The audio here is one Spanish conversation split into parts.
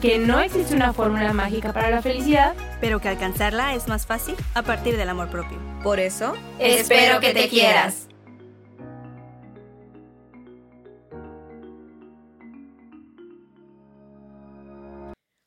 que no existe una fórmula mágica para la felicidad, pero que alcanzarla es más fácil a partir del amor propio. Por eso, espero que te quieras.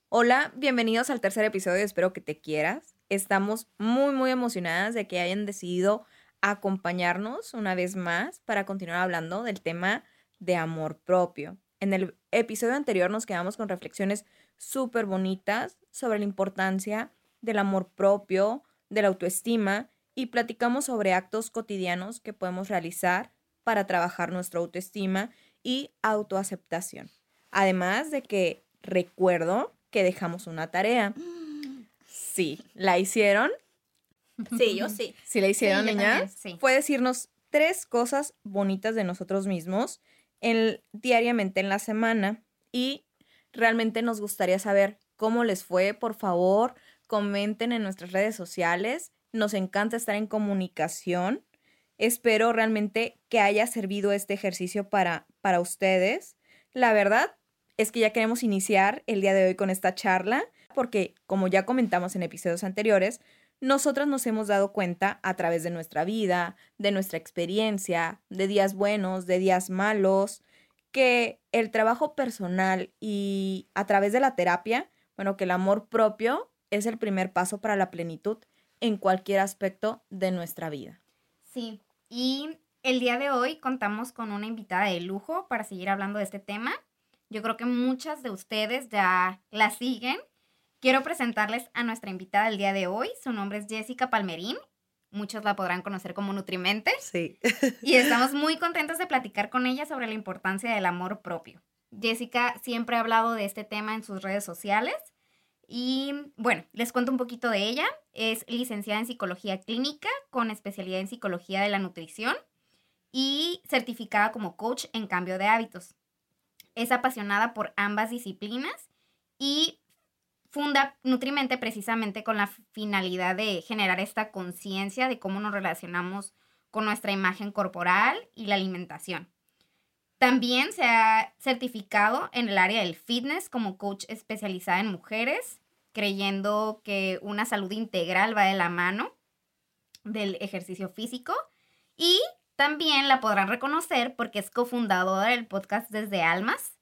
Hola, bienvenidos al tercer episodio de Espero que te quieras. Estamos muy, muy emocionadas de que hayan decidido acompañarnos una vez más para continuar hablando del tema de amor propio. En el episodio anterior nos quedamos con reflexiones súper bonitas sobre la importancia del amor propio, de la autoestima y platicamos sobre actos cotidianos que podemos realizar para trabajar nuestra autoestima y autoaceptación. Además de que recuerdo que dejamos una tarea. Sí, ¿la hicieron? Sí, yo sí. Sí, la hicieron, Sí, niña. sí. Fue decirnos tres cosas bonitas de nosotros mismos en- diariamente en la semana y realmente nos gustaría saber cómo les fue. Por favor, comenten en nuestras redes sociales. Nos encanta estar en comunicación. Espero realmente que haya servido este ejercicio para, para ustedes. La verdad es que ya queremos iniciar el día de hoy con esta charla porque, como ya comentamos en episodios anteriores, nosotras nos hemos dado cuenta a través de nuestra vida, de nuestra experiencia, de días buenos, de días malos, que el trabajo personal y a través de la terapia, bueno, que el amor propio es el primer paso para la plenitud en cualquier aspecto de nuestra vida. Sí, y el día de hoy contamos con una invitada de lujo para seguir hablando de este tema. Yo creo que muchas de ustedes ya la siguen. Quiero presentarles a nuestra invitada del día de hoy. Su nombre es Jessica Palmerín. Muchos la podrán conocer como Nutrimente. Sí. Y estamos muy contentos de platicar con ella sobre la importancia del amor propio. Jessica siempre ha hablado de este tema en sus redes sociales. Y bueno, les cuento un poquito de ella. Es licenciada en psicología clínica con especialidad en psicología de la nutrición y certificada como coach en cambio de hábitos. Es apasionada por ambas disciplinas y funda Nutrimente precisamente con la finalidad de generar esta conciencia de cómo nos relacionamos con nuestra imagen corporal y la alimentación. También se ha certificado en el área del fitness como coach especializada en mujeres, creyendo que una salud integral va de la mano del ejercicio físico. Y también la podrán reconocer porque es cofundadora del podcast Desde Almas,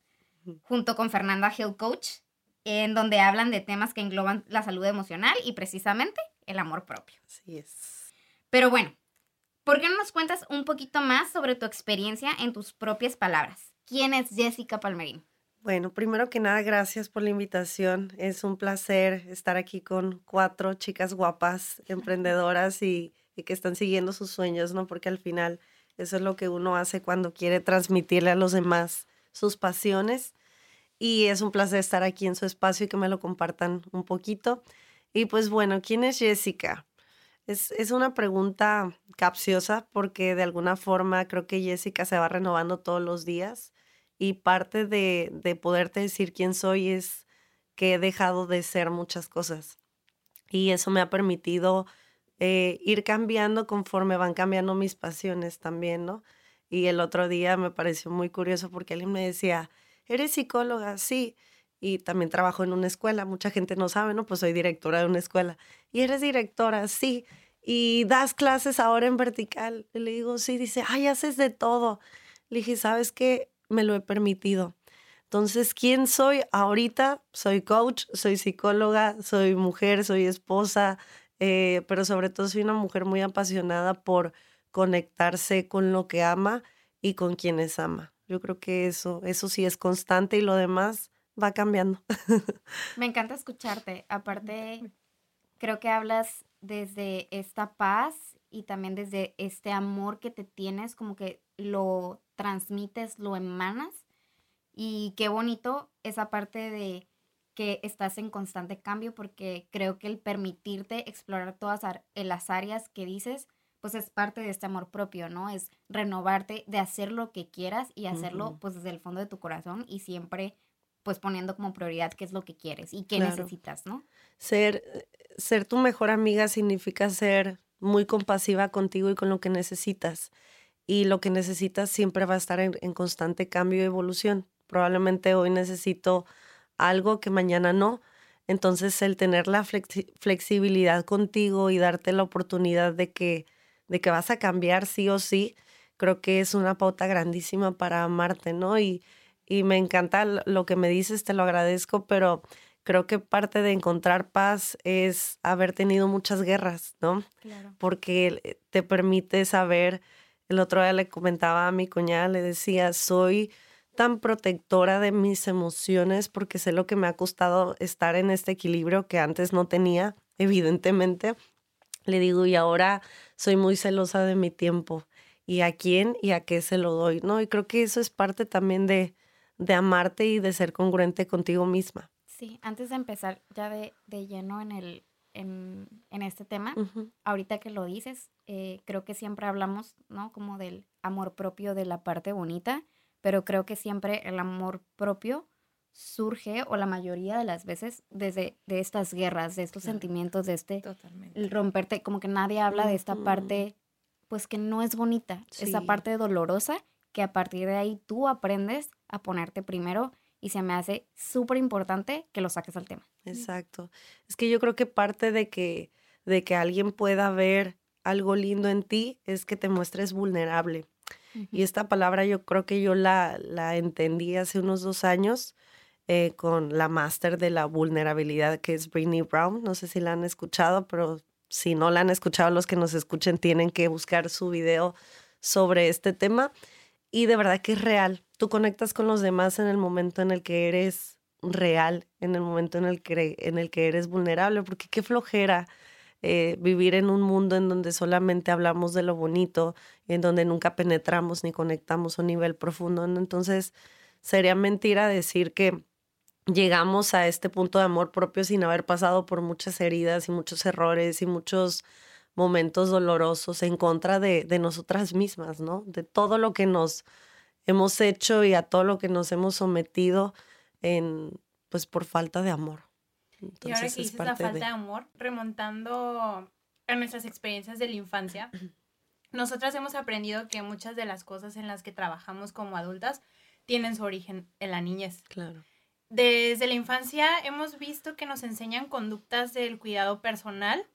junto con Fernanda Hill Coach, en donde hablan de temas que engloban la salud emocional y precisamente el amor propio. Así es. Pero bueno, ¿por qué no nos cuentas un poquito más sobre tu experiencia en tus propias palabras? ¿Quién es Jessica Palmerín? Bueno, primero que nada, gracias por la invitación. Es un placer estar aquí con cuatro chicas guapas, emprendedoras y, y que están siguiendo sus sueños, ¿no? Porque al final eso es lo que uno hace cuando quiere transmitirle a los demás sus pasiones. Y es un placer estar aquí en su espacio y que me lo compartan un poquito. Y pues bueno, ¿quién es Jessica? Es, es una pregunta capciosa porque de alguna forma creo que Jessica se va renovando todos los días y parte de, de poderte decir quién soy es que he dejado de ser muchas cosas. Y eso me ha permitido eh, ir cambiando conforme van cambiando mis pasiones también, ¿no? Y el otro día me pareció muy curioso porque alguien me decía, ¿eres psicóloga? Sí. Y también trabajo en una escuela. Mucha gente no sabe, ¿no? Pues soy directora de una escuela. ¿Y eres directora? Sí. ¿Y das clases ahora en vertical? Le digo, sí. Dice, ay, haces de todo. Le dije, ¿sabes qué? Me lo he permitido. Entonces, ¿quién soy? Ahorita soy coach, soy psicóloga, soy mujer, soy esposa, eh, pero sobre todo soy una mujer muy apasionada por conectarse con lo que ama y con quienes ama. Yo creo que eso, eso sí es constante y lo demás va cambiando. Me encanta escucharte. Aparte, creo que hablas desde esta paz y también desde este amor que te tienes, como que lo transmites, lo emanas. Y qué bonito esa parte de que estás en constante cambio porque creo que el permitirte explorar todas las áreas que dices, pues es parte de este amor propio, ¿no? Es renovarte, de hacer lo que quieras y hacerlo pues desde el fondo de tu corazón y siempre pues poniendo como prioridad qué es lo que quieres y qué Claro. necesitas, ¿no? Ser, ser tu mejor amiga significa ser muy compasiva contigo y con lo que necesitas. Y lo que necesitas siempre va a estar en, en constante cambio y evolución. Probablemente hoy necesito algo que mañana no. Entonces el tener la flexi- flexibilidad contigo y darte la oportunidad de que, de que vas a cambiar sí o sí, creo que es una pauta grandísima para amarte, ¿no? Y, y me encanta lo- que me dices, te lo agradezco, pero creo que parte de encontrar paz es haber tenido muchas guerras, ¿no? Claro. Porque eh, te permite saber, el otro día le comentaba a mi cuñada, le decía, soy tan protectora de mis emociones porque sé lo que me ha costado estar en este equilibrio que antes no tenía, evidentemente. Le digo, y ahora soy muy celosa de mi tiempo y a quién y a qué se lo doy, ¿no? Y creo que eso es parte también de, de amarte y de ser congruente contigo misma. Sí, antes de empezar ya de, de lleno en, el, en, en este tema, Ujú. ahorita que lo dices, eh, creo que siempre hablamos, ¿no? Como del amor propio de la parte bonita, pero creo que siempre el amor propio surge, o la mayoría de las veces, desde de estas guerras, de estos Claro. sentimientos, de este Totalmente. romperte, como que nadie habla de esta parte, pues que no es bonita, esa parte dolorosa, que a partir de ahí tú aprendes a ponerte primero y se me hace súper importante que lo saques al tema. Exacto. Es que yo creo que parte de que, de que alguien pueda ver algo lindo en ti es que te muestres vulnerable. Y esta palabra yo creo que yo la, la entendí hace unos dos años eh, con la máster de la vulnerabilidad que es Brené Brown. No sé si la han escuchado, pero si no la han escuchado, los que nos escuchen tienen que buscar su video sobre este tema. Y de verdad que es real. Tú conectas con los demás en el momento en el que eres real, en el momento en el que, en el que eres vulnerable, porque qué flojera eh, vivir en un mundo en donde solamente hablamos de lo bonito, en donde nunca penetramos ni conectamos a un nivel profundo. Entonces, sería mentira decir que llegamos a este punto de amor propio sin haber pasado por muchas heridas y muchos errores y muchos momentos dolorosos en contra de, de nosotras mismas, ¿no? De todo lo que nos hemos hecho y a todo lo que nos hemos sometido en, pues, por falta de amor. y ahora Entonces, que es dices la falta de- de amor, remontando a nuestras experiencias de la infancia, nosotras hemos aprendido que muchas de las cosas en las que trabajamos como adultas tienen su origen en la niñez. Claro. Desde la infancia hemos visto que nos enseñan conductas del cuidado personal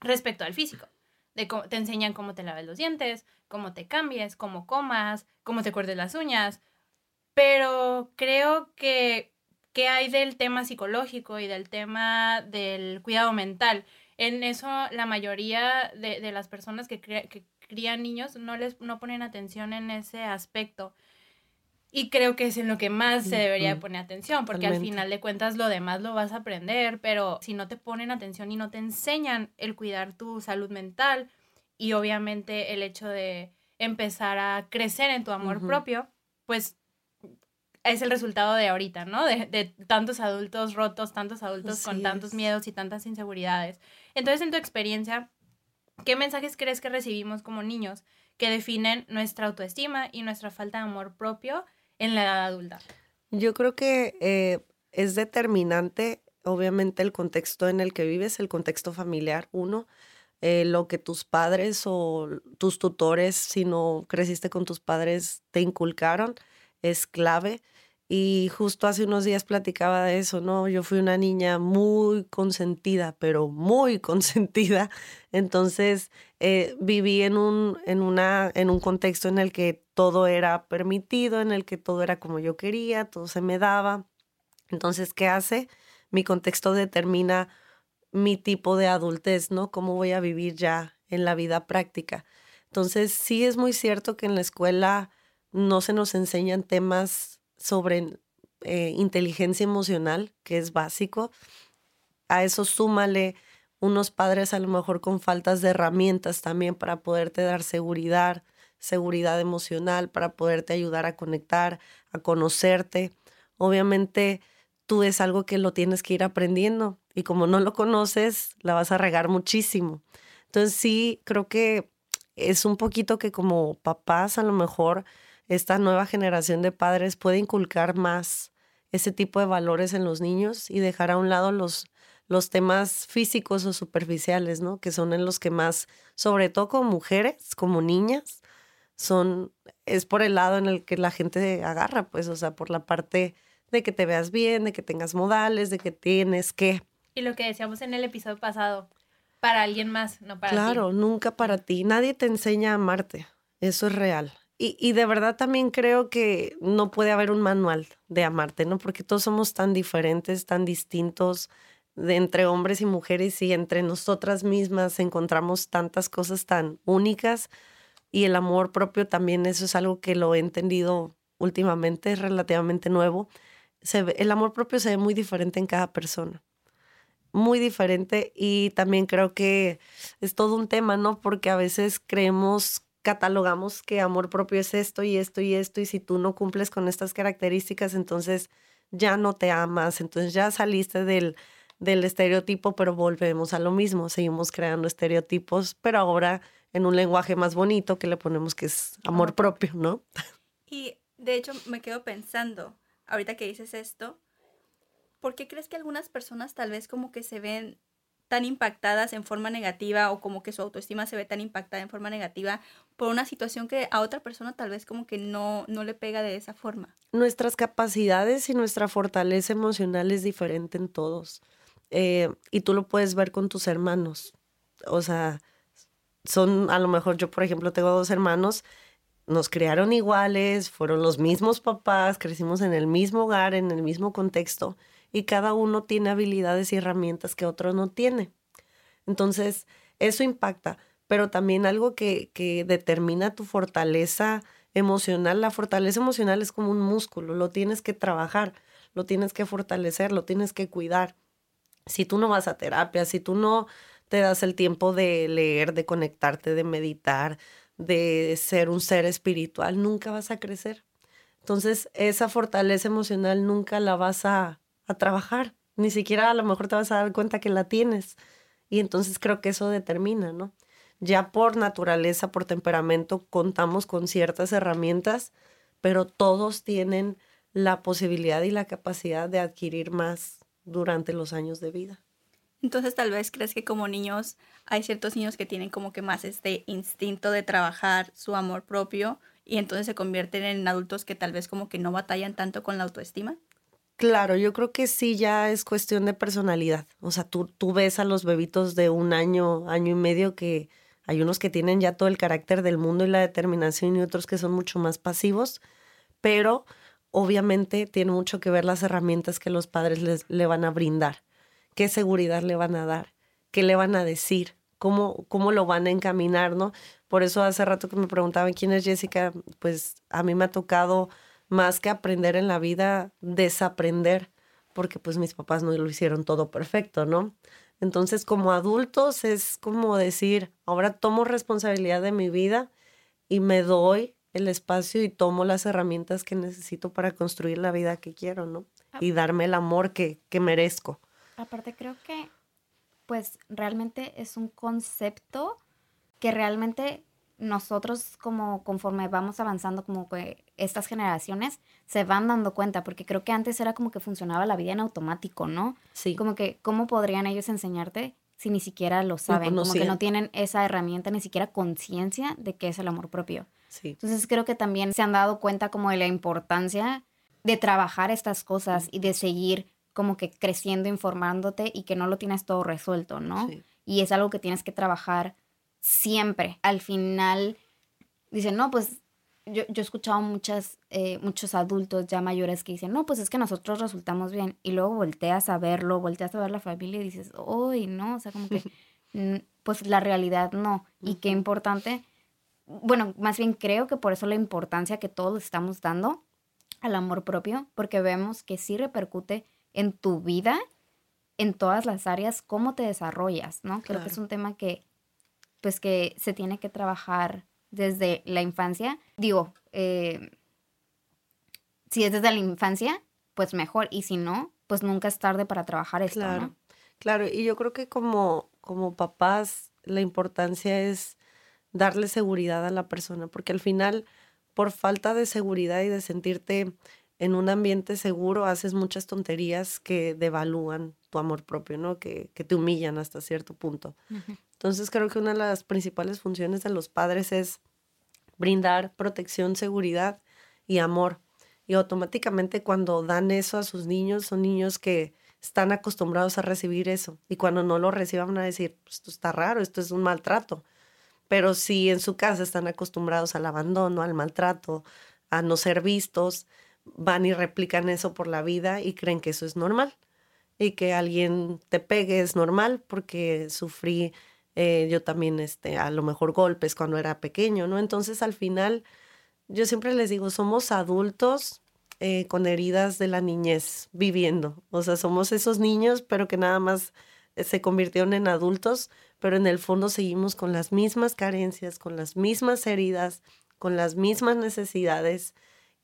respecto al físico. De te enseñan cómo te laves los dientes, cómo te cambies, cómo comas, cómo te cortes las uñas. Pero creo que, ¿qué hay del tema psicológico y del tema del cuidado mental? En eso la mayoría de, de las personas que, que crían niños no les no ponen atención en ese aspecto. Y creo que es en lo que más se debería poner atención, porque al final de cuentas lo demás lo vas a aprender, pero si no te ponen atención y no te enseñan el cuidar tu salud mental y obviamente el hecho de empezar a crecer en tu amor propio, pues es el resultado de ahorita, ¿no? De, de tantos adultos rotos, tantos adultos con tantos miedos y tantas inseguridades. Entonces, en tu experiencia, ¿qué mensajes crees que recibimos como niños que definen nuestra autoestima y nuestra falta de amor propio en la edad adulta? Yo creo que eh, es determinante, obviamente, el contexto en el que vives, el contexto familiar, uno, eh, lo que tus padres o tus tutores, si no creciste con tus padres, te inculcaron, es clave. Y justo hace unos días platicaba de eso, ¿no? Yo fui una niña muy consentida, pero muy consentida. Entonces, eh, viví en un, en, una, en un contexto en el que todo era permitido, en el que todo era como yo quería, todo se me daba. Entonces, ¿qué hace? Mi contexto determina mi tipo de adultez, ¿no? Cómo voy a vivir ya en la vida práctica. Entonces, sí es muy cierto que en la escuela no se nos enseñan temas sobre eh, inteligencia emocional, que es básico. A eso súmale unos padres a lo mejor con faltas de herramientas también para poderte dar seguridad, seguridad emocional, para poderte ayudar a conectar, a conocerte. Obviamente tú es algo que lo tienes que ir aprendiendo y como no lo conoces, la vas a regar muchísimo. Entonces sí, creo que es un poquito que como papás a lo mejor esta nueva generación de padres puede inculcar más ese tipo de valores en los niños y dejar a un lado los, los temas físicos o superficiales, ¿no? Que son en los que más, sobre todo como mujeres, como niñas, son, es por el lado en el que la gente agarra, pues, o sea, por la parte de que te veas bien, de que tengas modales, de que tienes que. Y lo que decíamos en el episodio pasado, para alguien más, no para ti. Claro, nunca para ti. Nadie te enseña a amarte. Eso es real. Y, de verdad también creo que no puede haber un manual de amarte, ¿no? Porque todos somos tan diferentes, tan distintos, entre hombres y mujeres y entre nosotras mismas encontramos tantas cosas tan únicas y el amor propio también, eso es algo que lo he entendido últimamente, es relativamente nuevo. El amor propio se ve muy diferente en cada persona muy diferente y también creo que es todo un tema, ¿no? Porque a veces creemos, catalogamos que amor propio es esto y esto y esto y si tú no cumples con estas características, entonces ya no te amas, entonces ya saliste del, del estereotipo, pero volvemos a lo mismo, seguimos creando estereotipos, pero ahora en un lenguaje más bonito que le ponemos que es amor propio, ¿no? Y de hecho me quedo pensando, ahorita que dices esto, ¿por qué crees que algunas personas tal vez como que se ven tan impactadas en forma negativa o como que su autoestima se ve tan impactada en forma negativa por una situación que a otra persona tal vez como que no, no le pega de esa forma? Nuestras capacidades y nuestra fortaleza emocional es diferente en todos. Eh, y tú lo puedes ver con tus hermanos. O sea, son, a lo mejor yo, por ejemplo, tengo dos hermanos, nos criaron iguales, fueron los mismos papás, crecimos en el mismo hogar, en el mismo contexto y cada uno tiene habilidades y herramientas que otro no tiene. Entonces, eso impacta, pero también algo que, que determina tu fortaleza emocional, la fortaleza emocional es como un músculo, lo tienes que trabajar, lo tienes que fortalecer, lo tienes que cuidar. Si tú no vas a terapia, si tú no te das el tiempo de leer, de conectarte, de meditar, de ser un ser espiritual, nunca vas a crecer. Entonces, esa fortaleza emocional nunca la vas a a trabajar. Ni siquiera a lo mejor te vas a dar cuenta que la tienes. Y entonces creo que eso determina, ¿no? Ya por naturaleza, por temperamento, contamos con ciertas herramientas, pero todos tienen la posibilidad y la capacidad de adquirir más durante los años de vida. Entonces tal vez crees que como niños hay ciertos niños que tienen como que más este instinto de trabajar su amor propio y entonces se convierten en adultos que tal vez como que no batallan tanto con la autoestima. Claro, yo creo que sí ya es cuestión de personalidad. O sea, tú, tú ves a los bebitos de un año, año y medio que hay unos que tienen ya todo el carácter del mundo y la determinación y otros que son mucho más pasivos, pero obviamente tiene mucho que ver las herramientas que los padres les, le van a brindar, qué seguridad le van a dar, qué le van a decir, cómo, cómo lo van a encaminar, ¿no? Por eso hace rato que me preguntaban quién es Jessica, pues a mí me ha tocado más que aprender en la vida, desaprender, porque pues mis papás no lo hicieron todo perfecto, ¿no? Entonces, como adultos es como decir, ahora tomo responsabilidad de mi vida y me doy el espacio y tomo las herramientas que necesito para construir la vida que quiero, ¿no? Y darme el amor que, que merezco. Aparte, creo que, pues, realmente es un concepto que realmente nosotros como conforme vamos avanzando como que estas generaciones se van dando cuenta porque creo que antes era como que funcionaba la vida en automático, ¿no? Sí. Como que cómo podrían ellos enseñarte si ni siquiera lo saben, como que no tienen esa herramienta ni siquiera conciencia de qué es el amor propio. Sí. Entonces creo que también se han dado cuenta como de la importancia de trabajar estas cosas y de seguir como que creciendo, informándote y que no lo tienes todo resuelto, ¿no? Sí. Y es algo que tienes que trabajar siempre. Al final dicen, no, pues yo, yo he escuchado muchas, eh, muchos adultos ya mayores que dicen, no, pues es que nosotros resultamos bien. Y luego volteas a verlo, volteas a ver la familia y dices, uy, no, o sea, como que, pues la realidad no. Y qué importante, bueno, más bien creo que por eso la importancia que todos estamos dando al amor propio, porque vemos que sí repercute en tu vida, en todas las áreas, cómo te desarrollas, ¿no? Creo que es un tema que pues que se tiene que trabajar desde la infancia. Digo, eh, si es desde la infancia, pues mejor. Y si no, pues nunca es tarde para trabajar esto, Claro, ¿no? claro. Y yo creo que como, como papás, la importancia es darle seguridad a la persona, porque al final, por falta de seguridad y de sentirte en un ambiente seguro, haces muchas tonterías que devalúan tu amor propio, ¿no? Que, que te humillan hasta cierto punto. Entonces creo que una de las principales funciones de los padres es brindar protección, seguridad y amor. Y automáticamente cuando dan eso a sus niños, son niños que están acostumbrados a recibir eso. Y cuando no lo reciban van a decir, "Pues, esto está raro, esto es un maltrato. Pero si en su casa están acostumbrados al abandono, al maltrato, a no ser vistos, van y replican eso por la vida y creen que eso es normal. Y que alguien te pegue es normal porque sufrí eh, yo también, este, a lo mejor golpes cuando era pequeño, ¿no? Entonces al final, yo siempre les digo, somos adultos eh, con heridas de la niñez viviendo. O sea, somos esos niños, pero que nada más eh, se convirtieron en adultos, pero en el fondo seguimos con las mismas carencias, con las mismas heridas, con las mismas necesidades.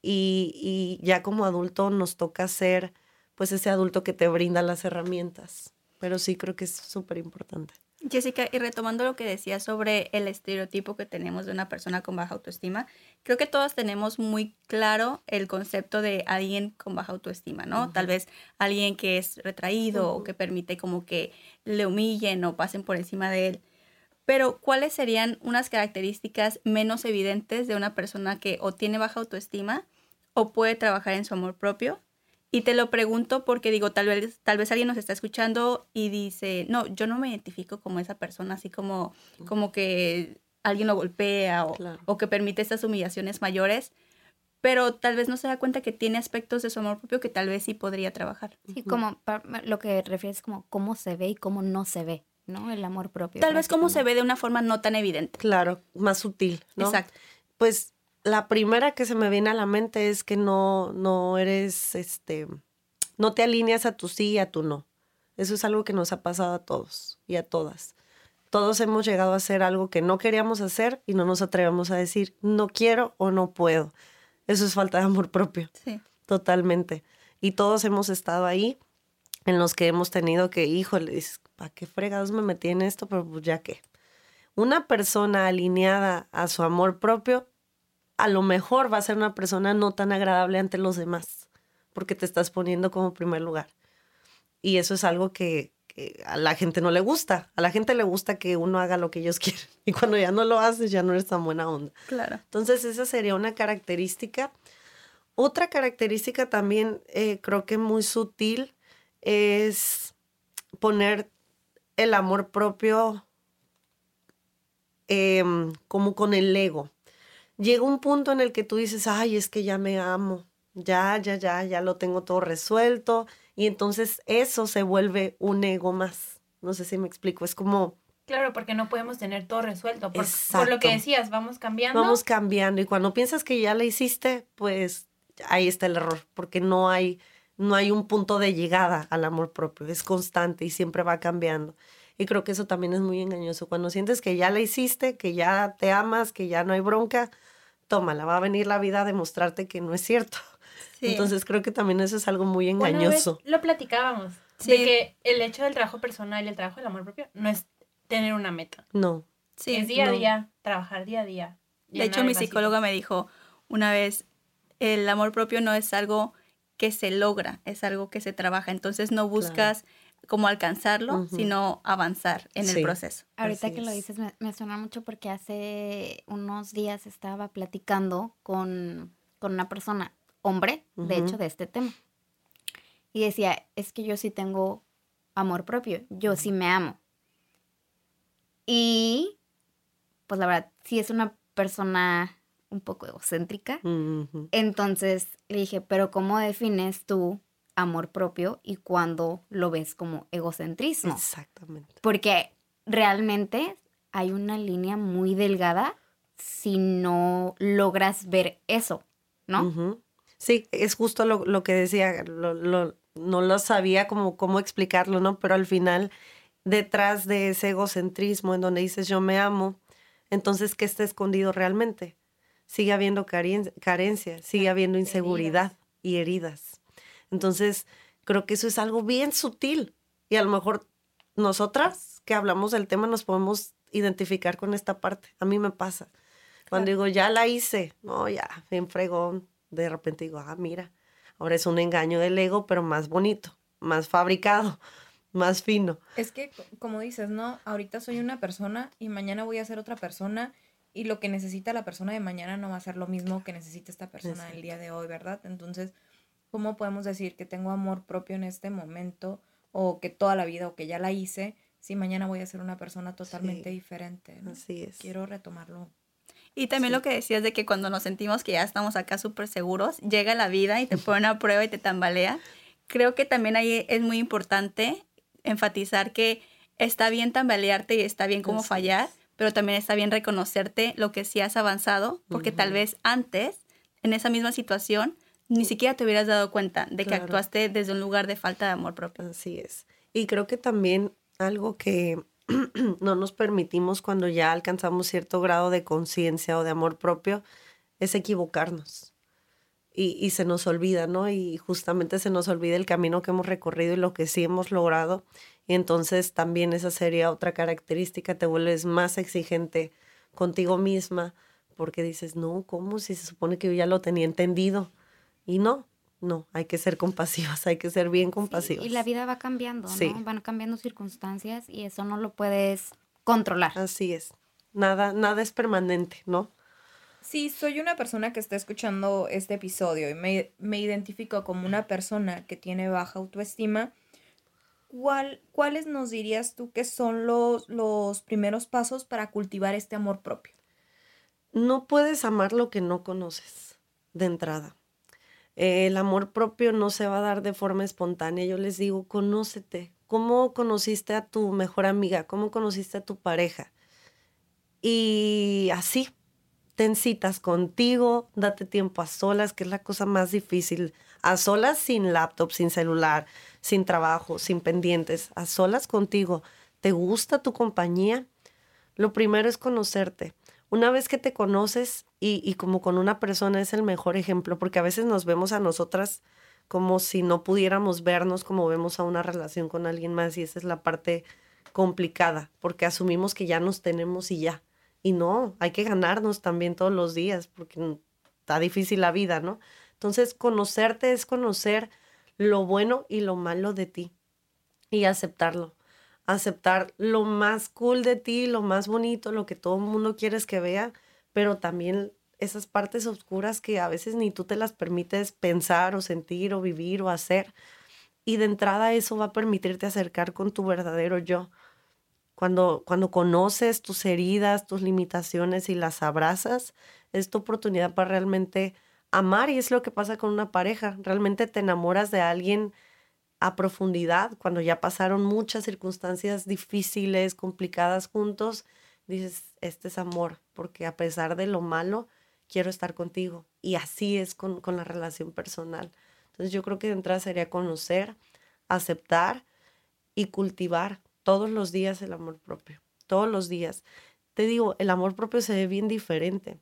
Y, y ya como adulto nos toca ser, pues, ese adulto que te brinda las herramientas. Pero sí creo que es súper importante. Jessica, y retomando lo que decías sobre el estereotipo que tenemos de una persona con baja autoestima, creo que todos tenemos muy claro el concepto de alguien con baja autoestima, ¿no? Tal vez alguien que es retraído o que permite como que le humillen o pasen por encima de él. Pero, ¿cuáles serían unas características menos evidentes de una persona que o tiene baja autoestima o puede trabajar en su amor propio? Y te lo pregunto porque digo, tal vez, tal vez alguien nos está escuchando y dice, no, yo no me identifico como esa persona, así como, como que alguien lo golpea o, Claro. o que permite estas humillaciones mayores, pero tal vez no se da cuenta que tiene aspectos de su amor propio que tal vez sí podría trabajar. Sí, como lo que refieres como cómo se ve y cómo no se ve, ¿no? El amor propio. Tal vez como se ve de una forma no tan evidente. Claro, más sutil, ¿no? Exacto. Pues la primera que se me viene a la mente es que no, no eres, este, no te alineas a tu sí y a tu no. Eso es algo que nos ha pasado a todos y a todas. Todos hemos llegado a hacer algo que no queríamos hacer y no nos atrevemos a decir no quiero o no puedo. Eso es falta de amor propio, Sí. totalmente. Y todos hemos estado ahí en los que hemos tenido que, híjole, ¿para qué fregados me metí en esto? Pero pues ya que. Una persona alineada a su amor propio, a lo mejor va a ser una persona no tan agradable ante los demás, porque te estás poniendo como primer lugar. Y eso es algo que, que a la gente no le gusta. A la gente le gusta que uno haga lo que ellos quieren. Y cuando ya no lo haces, ya no eres tan buena onda. Claro. Entonces, esa sería una característica. Otra característica también eh, creo que muy sutil es poner el amor propio em, como con el ego. Llega un punto en el que tú dices, ay, es que ya me amo, ya, ya, ya, ya lo tengo todo resuelto. Y entonces eso se vuelve un ego más. No sé si me explico, es como Claro, porque no podemos tener todo resuelto. Por, por lo que decías, vamos cambiando. vamos cambiando y cuando piensas que ya la hiciste, pues ahí está el error, porque no hay no hay un punto de llegada al amor propio, es constante y siempre va cambiando. Y creo que eso también es muy engañoso. Cuando sientes que ya la hiciste, que ya te amas, que ya no hay bronca, tómala, va a venir la vida a demostrarte que no es cierto. Sí. Entonces creo que también eso es algo muy Una vez engañoso. lo platicábamos. Sí. De que el hecho del trabajo personal y el trabajo del amor propio no es tener una meta. No. sí. es día no. a día, trabajar día a día. De hecho, mi psicóloga me dijo una vez, el amor propio no es algo que se logra, es algo que se trabaja. Entonces no buscas como alcanzarlo, sino avanzar en Sí. el proceso. Ahorita Así que lo es. dices me, me suena mucho porque hace unos días estaba platicando con, con una persona, hombre, de hecho, de este tema. Y decía, es que yo sí tengo amor propio, yo sí me amo. Y, pues la verdad, sí es una persona un poco egocéntrica. Entonces le dije, pero ¿cómo defines tu amor propio y cuándo lo ves como egocentrismo? Exactamente. Porque realmente hay una línea muy delgada si no logras ver eso, ¿no? Sí, es justo lo, lo que decía, lo- lo- no lo sabía como cómo explicarlo, ¿no? Pero al final, detrás de ese egocentrismo en donde dices yo me amo, entonces, ¿qué está escondido realmente? Sigue habiendo carencia, sigue habiendo inseguridad y heridas. Entonces, Creo que eso es algo bien sutil y a lo mejor nosotras que hablamos del tema nos podemos identificar con esta parte. A mí me pasa. Cuando digo, ya la hice, no, ya, bien fregón, de repente digo, ah, mira, ahora es un engaño del ego, pero más bonito, más fabricado, más fino. Es que, co- como dices, ¿no? Ahorita soy una persona y mañana voy a ser otra persona y lo que necesita la persona de mañana no va a ser lo mismo que necesita esta persona el día de hoy, ¿verdad? Entonces, ¿cómo podemos decir que tengo amor propio en este momento o que toda la vida o que ya la hice si mañana voy a ser una persona totalmente Sí. diferente? ¿no? Así es. Quiero retomarlo. Y también Sí. lo que decías de que cuando nos sentimos que ya estamos acá súper seguros, llega la vida y te pone a prueba y te tambalea. Creo que también ahí es muy importante enfatizar que está bien tambalearte y está bien como fallar, pero también está bien reconocerte lo que sí has avanzado, porque tal vez antes, en esa misma situación, ni siquiera te hubieras dado cuenta de que Claro. actuaste desde un lugar de falta de amor propio. Así es. Y creo que también algo que no nos permitimos cuando ya alcanzamos cierto grado de conciencia o de amor propio es equivocarnos. Y, y se nos olvida, ¿no? Y justamente se nos olvida el camino que hemos recorrido y lo que sí hemos logrado. Y entonces también esa sería otra característica, te vuelves más exigente contigo misma porque dices, no, ¿cómo? Si se supone que yo ya lo tenía entendido. Y no, no, hay que ser compasivas, hay que ser bien Sí, compasivas. y la vida va cambiando, ¿no? Sí. Van cambiando circunstancias y eso no lo puedes controlar. Así es. Nada, nada es permanente, ¿no? Si soy una persona que está escuchando este episodio y me, me identifico como una persona que tiene baja autoestima, ¿cuál, ¿cuáles nos dirías tú que son los, los primeros pasos para cultivar este amor propio? No puedes amar lo que no conoces de entrada. Eh, el amor propio no se va a dar de forma espontánea. Yo les digo, conócete. ¿Cómo conociste a tu mejor amiga? ¿Cómo conociste a tu pareja? Y así, ten citas contigo, date tiempo a solas, que es la cosa más difícil. A solas sin laptop, sin celular, sin trabajo, sin pendientes, a solas contigo. ¿Te gusta tu compañía? Lo primero es conocerte. Una vez que te conoces y, como con una persona es el mejor ejemplo, porque a veces nos vemos a nosotras como si no pudiéramos vernos como vemos a una relación con alguien más y esa es la parte complicada, porque asumimos que ya nos tenemos y ya. Y no, hay que ganarnos también todos los días, porque está difícil la vida, ¿no? Entonces, conocerte es conocer lo bueno y lo malo de ti y aceptarlo. Aceptar lo más cool de ti, lo más bonito, lo que todo el mundo quieres que vea, pero también esas partes oscuras que a veces ni tú te las permites pensar o sentir o vivir o hacer. Y de entrada eso va a permitirte acercar con tu verdadero yo. Cuando, cuando conoces tus heridas, tus limitaciones y las abrazas, es tu oportunidad para realmente amar y es lo que pasa con una pareja. Realmente te enamoras de alguien a profundidad cuando ya pasaron muchas circunstancias difíciles, complicadas juntos. Dices, este es amor, porque a pesar de lo malo, quiero estar contigo. Y así es con, con la relación personal. Entonces yo creo que de entrada sería conocer, aceptar y cultivar todos los días el amor propio, todos los días. Te digo, el amor propio se ve bien diferente.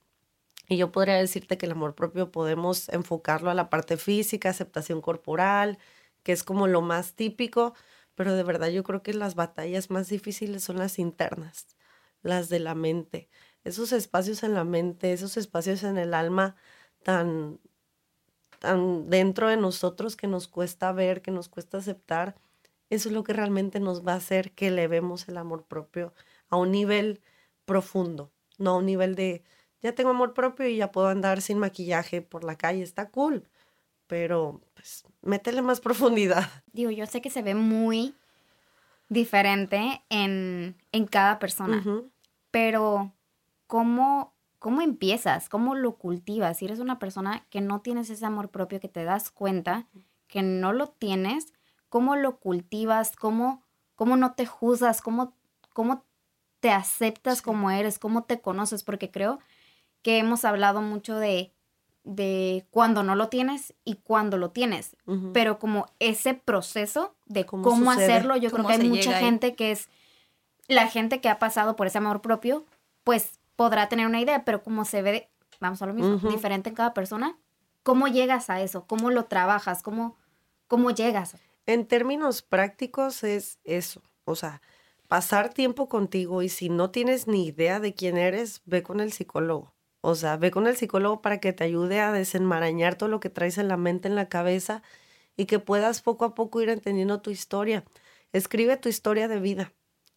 Y yo podría decirte que el amor propio podemos enfocarlo a la parte física, aceptación corporal, que es como lo más típico, pero de verdad yo creo que las batallas más difíciles son las internas, las de la mente. Esos espacios en la mente, esos espacios en el alma tan, tan dentro de nosotros que nos cuesta ver, que nos cuesta aceptar, eso es lo que realmente nos va a hacer que elevemos el amor propio a un nivel profundo, no a un nivel de, ya tengo amor propio y ya puedo andar sin maquillaje por la calle, está cool, pero pues métele más profundidad. Digo, yo sé que se ve muy diferente en, en cada persona, pero ¿cómo, ¿cómo empiezas? ¿Cómo lo cultivas? Si eres una persona que no tienes ese amor propio, que te das cuenta que no lo tienes, ¿cómo lo cultivas? ¿Cómo, cómo no te juzgas? ¿Cómo, cómo te aceptas Sí. como eres? ¿Cómo te conoces? Porque creo que hemos hablado mucho de, de cuando no lo tienes y cuando lo tienes. Pero como ese proceso de ¿Cómo hacerlo, yo creo ¿Cómo que hay mucha ahí? gente que es, la gente que ha pasado por ese amor propio, pues podrá tener una idea, pero como se ve, vamos a lo mismo, diferente en cada persona, ¿cómo llegas a eso? ¿Cómo lo trabajas? ¿Cómo, cómo llegas? En términos prácticos es eso, o sea, pasar tiempo contigo y si no tienes ni idea de quién eres, ve con el psicólogo. O sea, ve con el psicólogo para que te ayude a desenmarañar todo lo que traes en la mente, en la cabeza y que puedas poco a poco ir entendiendo tu historia. Escribe tu historia de vida.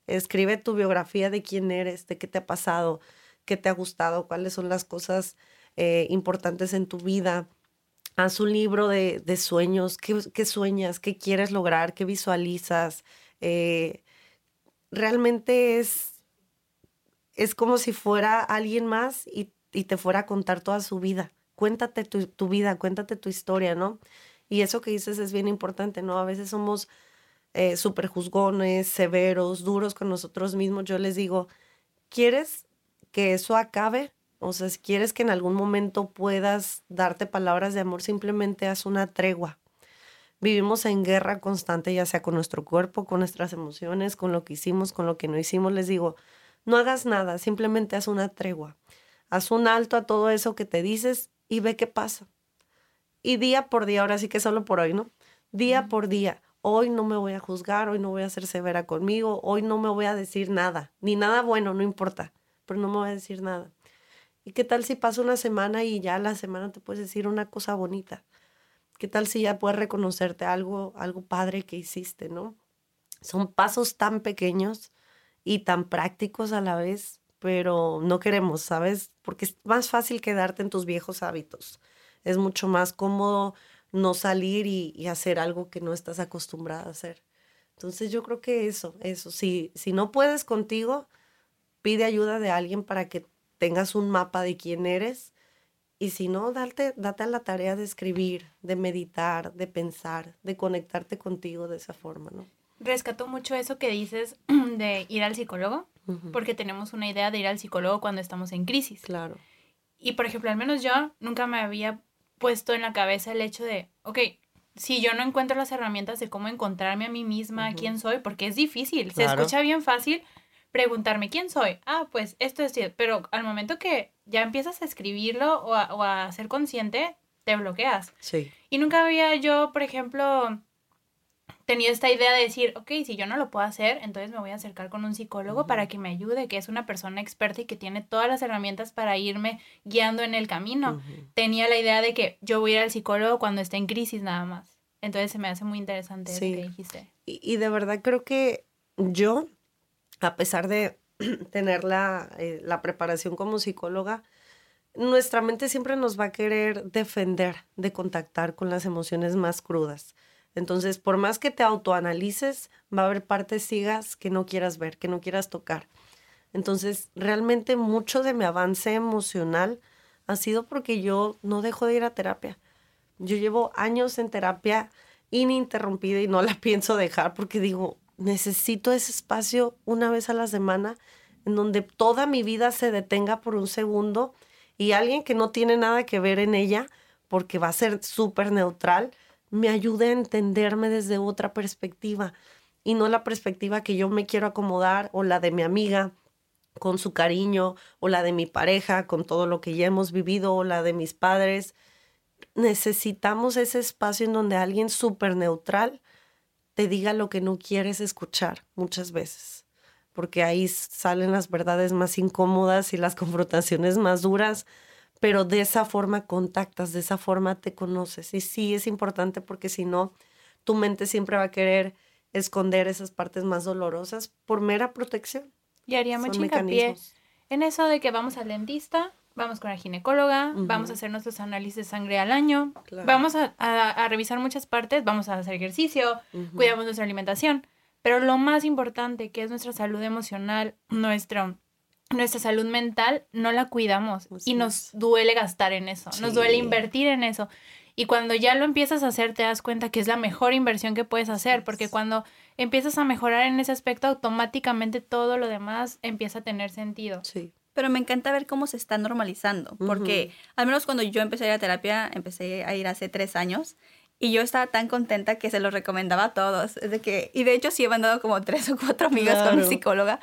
Escribe tu biografía de quién eres, de qué te ha pasado, qué te ha gustado, cuáles son las cosas eh, importantes en tu vida. Haz un libro de, de sueños, ¿Qué, ¿Qué, sueñas, qué quieres lograr, qué visualizas. Eh, realmente es, es como si fuera alguien más y, y, te fuera a contar toda su vida. Cuéntate tu, tu vida, cuéntate tu historia, ¿no? Y eso que dices es bien importante, ¿no? A veces somos eh, súper juzgones, severos, duros con nosotros mismos. Yo les digo, ¿quieres que eso acabe? O sea, si quieres que en algún momento puedas darte palabras de amor, simplemente haz una tregua. Vivimos en guerra constante, ya sea con nuestro cuerpo, con nuestras emociones, con lo que hicimos, con lo que no hicimos. Les digo, no hagas nada, simplemente haz una tregua. Haz un alto a todo eso que te dices y ve qué pasa. Y día por día, ahora sí que solo por hoy, ¿no? Día por día, hoy no me voy a juzgar, hoy no voy a ser severa conmigo, hoy no me voy a decir nada, ni nada bueno, no importa, pero no me voy a decir nada. ¿Y qué tal si pasa una semana y ya la semana te puedes decir una cosa bonita? ¿Qué tal si ya puedes reconocerte algo, algo padre que hiciste, no? Son pasos tan pequeños y tan prácticos a la vez, pero no queremos, ¿sabes? Porque es más fácil quedarte en tus viejos hábitos. Es mucho más cómodo no salir y, hacer algo que no estás acostumbrada a hacer. Entonces yo creo que eso, eso, si, si no puedes contigo, pide ayuda de alguien para que tengas un mapa de quién eres y si no, date, date a la tarea de escribir, de meditar, de pensar, de conectarte contigo de esa forma, ¿no? Rescato mucho eso que dices de ir al psicólogo, uh -huh. porque tenemos una idea de ir al psicólogo cuando estamos en crisis. Claro. Y por ejemplo, al menos yo nunca me había puesto en la cabeza el hecho de, ok, si yo no encuentro las herramientas de cómo encontrarme a mí misma, uh -huh. quién soy, porque es difícil, claro. se escucha bien fácil preguntarme quién soy. Ah, pues esto es cierto. Pero al momento que ya empiezas a escribirlo o a, o a, ser consciente, te bloqueas. Sí. Y nunca había yo, por ejemplo, tenido esta idea de decir, ok, si yo no lo puedo hacer, entonces me voy a acercar con un psicólogo uh -huh. para que me ayude, que es una persona experta y que tiene todas las herramientas para irme guiando en el camino. Uh -huh. Tenía la idea de que yo voy a ir al psicólogo cuando esté en crisis nada más. Entonces se me hace muy interesante sí. lo que dijiste. Y, y de verdad creo que yo a pesar de tener la, eh, la, preparación como psicóloga, nuestra mente siempre nos va a querer defender de contactar con las emociones más crudas. Entonces, por más que te autoanalices, va a haber partes sigas que no quieras ver, que no quieras tocar. Entonces, realmente mucho de mi avance emocional ha sido porque yo no dejo de ir a terapia. Yo llevo años en terapia ininterrumpida y no la pienso dejar porque digo, necesito ese espacio una vez a la semana en donde toda mi vida se detenga por un segundo y alguien que no tiene nada que ver en ella, porque va a ser súper neutral, me ayude a entenderme desde otra perspectiva y no la perspectiva que yo me quiero acomodar o la de mi amiga con su cariño o la de mi pareja con todo lo que ya hemos vivido o la de mis padres. Necesitamos ese espacio en donde alguien súper neutral te diga lo que no quieres escuchar muchas veces, porque ahí salen las verdades más incómodas y las confrontaciones más duras, pero de esa forma contactas, de esa forma te conoces. Y sí es importante porque si no, tu mente siempre va a querer esconder esas partes más dolorosas por mera protección. Y haría mucho hincapié en eso de que vamos al dentista, vamos con la ginecóloga, uh -huh. vamos a hacer nuestros análisis de sangre al año, claro. vamos a, a, a, revisar muchas partes, vamos a hacer ejercicio, uh -huh. cuidamos nuestra alimentación, pero lo más importante que es nuestra salud emocional, nuestro, nuestra salud mental, no la cuidamos Así y nos duele gastar en eso, sí. nos duele invertir en eso. Y cuando ya lo empiezas a hacer, te das cuenta que es la mejor inversión que puedes hacer, porque cuando empiezas a mejorar en ese aspecto, automáticamente todo lo demás empieza a tener sentido. Sí pero me encanta ver cómo se está normalizando, porque uh -huh. al menos cuando yo empecé a ir a terapia, empecé a ir hace tres años, y yo estaba tan contenta que se lo recomendaba a todos, de que, y de hecho sí he mandado como tres o cuatro amigas claro. con mi psicóloga,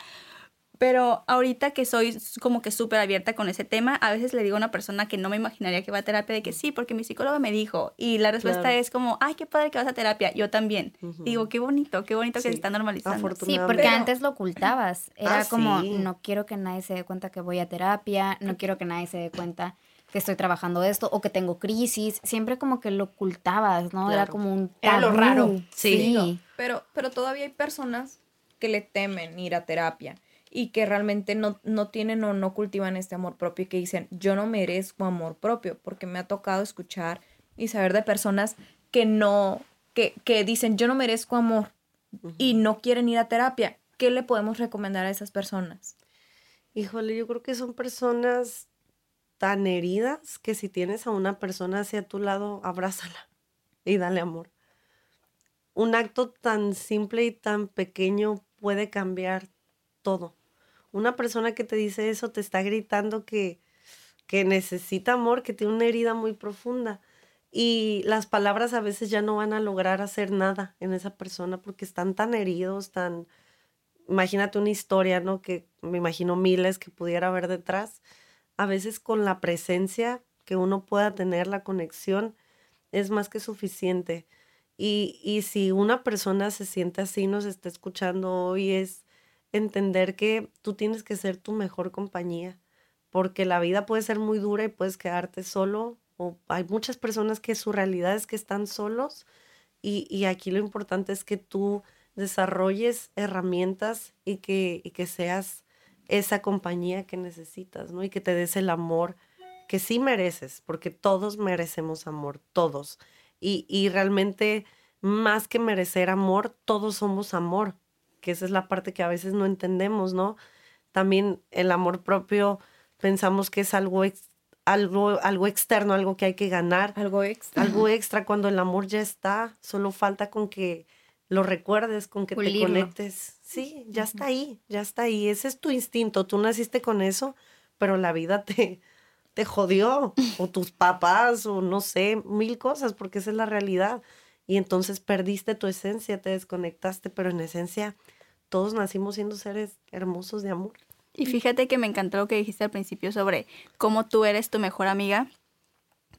Pero ahorita que soy como que súper abierta con ese tema, a veces le digo a una persona que no me imaginaría que va a terapia de que sí, porque mi psicóloga me dijo. Y la respuesta Claro. es como, ay, qué padre que vas a terapia. Yo también. Digo, qué bonito, qué bonito que se está normalizando. Sí, porque Pero- antes lo ocultabas. Era Ah, como, sí. no quiero que nadie se dé cuenta que voy a terapia, no quiero que nadie se dé cuenta que estoy trabajando esto o que tengo crisis. Siempre como que lo ocultabas, ¿no? Era como un Era lo tabú. raro. Sí. Sí. Pero, pero todavía hay personas que le temen ir a terapia y que realmente no, no tienen o no cultivan este amor propio y que dicen, yo no merezco amor propio, porque me ha tocado escuchar y saber de personas que no, que, que dicen, yo no merezco amor y no quieren ir a terapia. ¿Qué le podemos recomendar a esas personas? Híjole, yo creo que son personas tan heridas que si tienes a una persona hacia tu lado, abrázala y dale amor. Un acto tan simple y tan pequeño puede cambiar todo. Una persona que te dice eso te está gritando que, que necesita amor, que tiene una herida muy profunda. Y las palabras a veces ya no van a lograr hacer nada en esa persona porque están tan heridos, tan, imagínate una historia, ¿no? Que me imagino miles que pudiera haber detrás. A veces con la presencia que uno pueda tener, la conexión, es más que suficiente. Y, y si una persona se siente así, nos está escuchando hoy, es entender que tú tienes que ser tu mejor compañía, porque la vida puede ser muy dura y puedes quedarte solo, o hay muchas personas que su realidad es que están solos, y, y aquí lo importante es que tú desarrolles herramientas y que, y que seas esa compañía que necesitas, ¿no? Y que te des el amor que sí mereces, porque todos merecemos amor, todos. Y, y realmente, más que merecer amor, todos somos amor, que esa es la parte que a veces no entendemos, ¿no? También el amor propio pensamos que es algo, ex- algo, algo externo, algo que hay que ganar, Algo extra. algo extra cuando el amor ya está, solo falta con que lo recuerdes, con que Pulirlo. te conectes. Sí, ya está ahí, ya está ahí. Ese es tu instinto, tú naciste con eso, pero la vida te, te jodió, o tus papás, o no sé, mil cosas, porque esa es la realidad. Y entonces perdiste tu esencia, te desconectaste, pero en esencia todos nacimos siendo seres hermosos de amor. Y fíjate que me encantó lo que dijiste al principio sobre cómo tú eres tu mejor amiga,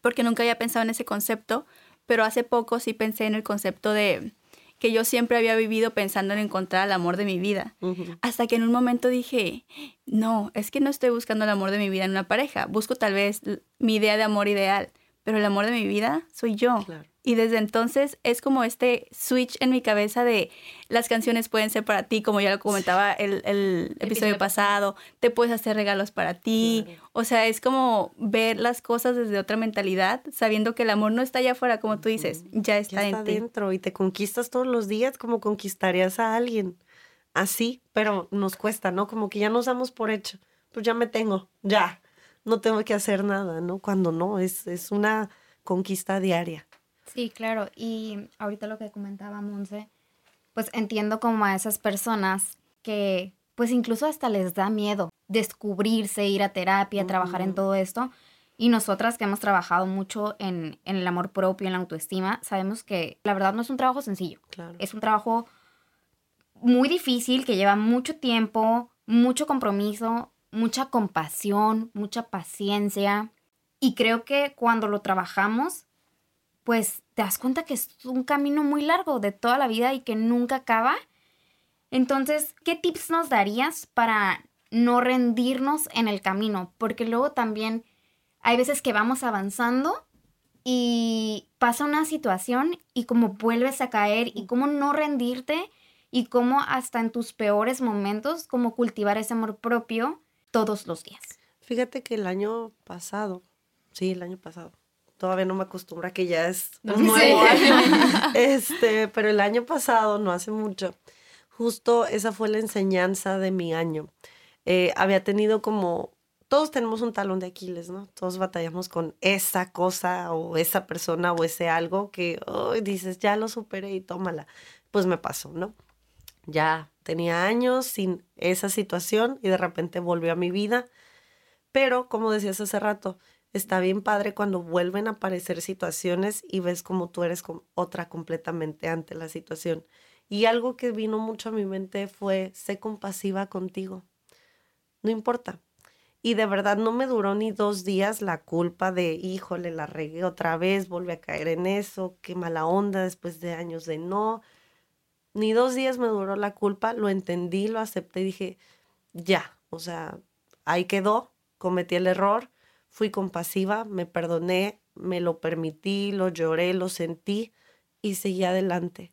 porque nunca había pensado en ese concepto, pero hace poco sí pensé en el concepto de que yo siempre había vivido pensando en encontrar el amor de mi vida. Hasta que en un momento dije, no, es que no estoy buscando el amor de mi vida en una pareja, busco tal vez mi idea de amor ideal, pero el amor de mi vida soy yo. Claro. Y desde entonces es como este switch en mi cabeza de las canciones pueden ser para ti, como ya lo comentaba el, el episodio pasado, te puedes hacer regalos para ti. Claro. O sea, es como ver las cosas desde otra mentalidad, sabiendo que el amor no está allá afuera, como tú dices, ya está, ya está en ti. dentro y te conquistas todos los días como conquistarías a alguien. Así, pero nos cuesta, ¿no? Como que ya nos damos por hecho. Pues ya me tengo, ya. No tengo que hacer nada, ¿no? Cuando no, es, es una conquista diaria. Sí, claro. Y ahorita lo que comentaba Monse, pues entiendo como a esas personas que pues incluso hasta les da miedo descubrirse, ir a terapia, trabajar en todo esto. Y nosotras que hemos trabajado mucho en, en el amor propio, en la autoestima, sabemos que la verdad no es un trabajo sencillo. Claro. Es un trabajo muy difícil que lleva mucho tiempo, mucho compromiso, mucha compasión, mucha paciencia. Y creo que cuando lo trabajamos, pues te das cuenta que es un camino muy largo de toda la vida y que nunca acaba. Entonces, ¿qué tips nos darías para no rendirnos en el camino? Porque luego también hay veces que vamos avanzando y pasa una situación y como vuelves a caer y cómo no rendirte y cómo hasta en tus peores momentos, cómo cultivar ese amor propio todos los días. Fíjate que el año pasado, sí, el año pasado, todavía no me acostumbro a que ya es No un nuevo año. Este, pero el año pasado, no hace mucho, justo esa fue la enseñanza de mi año. Eh, había tenido como, todos tenemos un talón de Aquiles, ¿no? Todos batallamos con esa cosa o esa persona o ese algo que ay, dices, ya lo superé y tómala. Pues me pasó, ¿no? Ya tenía años sin esa situación y de repente volvió a mi vida. Pero, como decías hace rato, está bien padre cuando vuelven a aparecer situaciones y ves como tú eres otra completamente ante la situación. Y algo que vino mucho a mi mente fue, sé compasiva contigo. no importa. Y de verdad no me duró ni dos días la culpa de, híjole, la regué otra vez, volví a caer en eso, qué mala onda después de años de no. Ni dos días me duró la culpa, lo entendí, lo acepté y dije, ya, o sea, ahí quedó, cometí el error, fui compasiva, me perdoné, me lo permití, lo lloré, lo sentí y seguí adelante.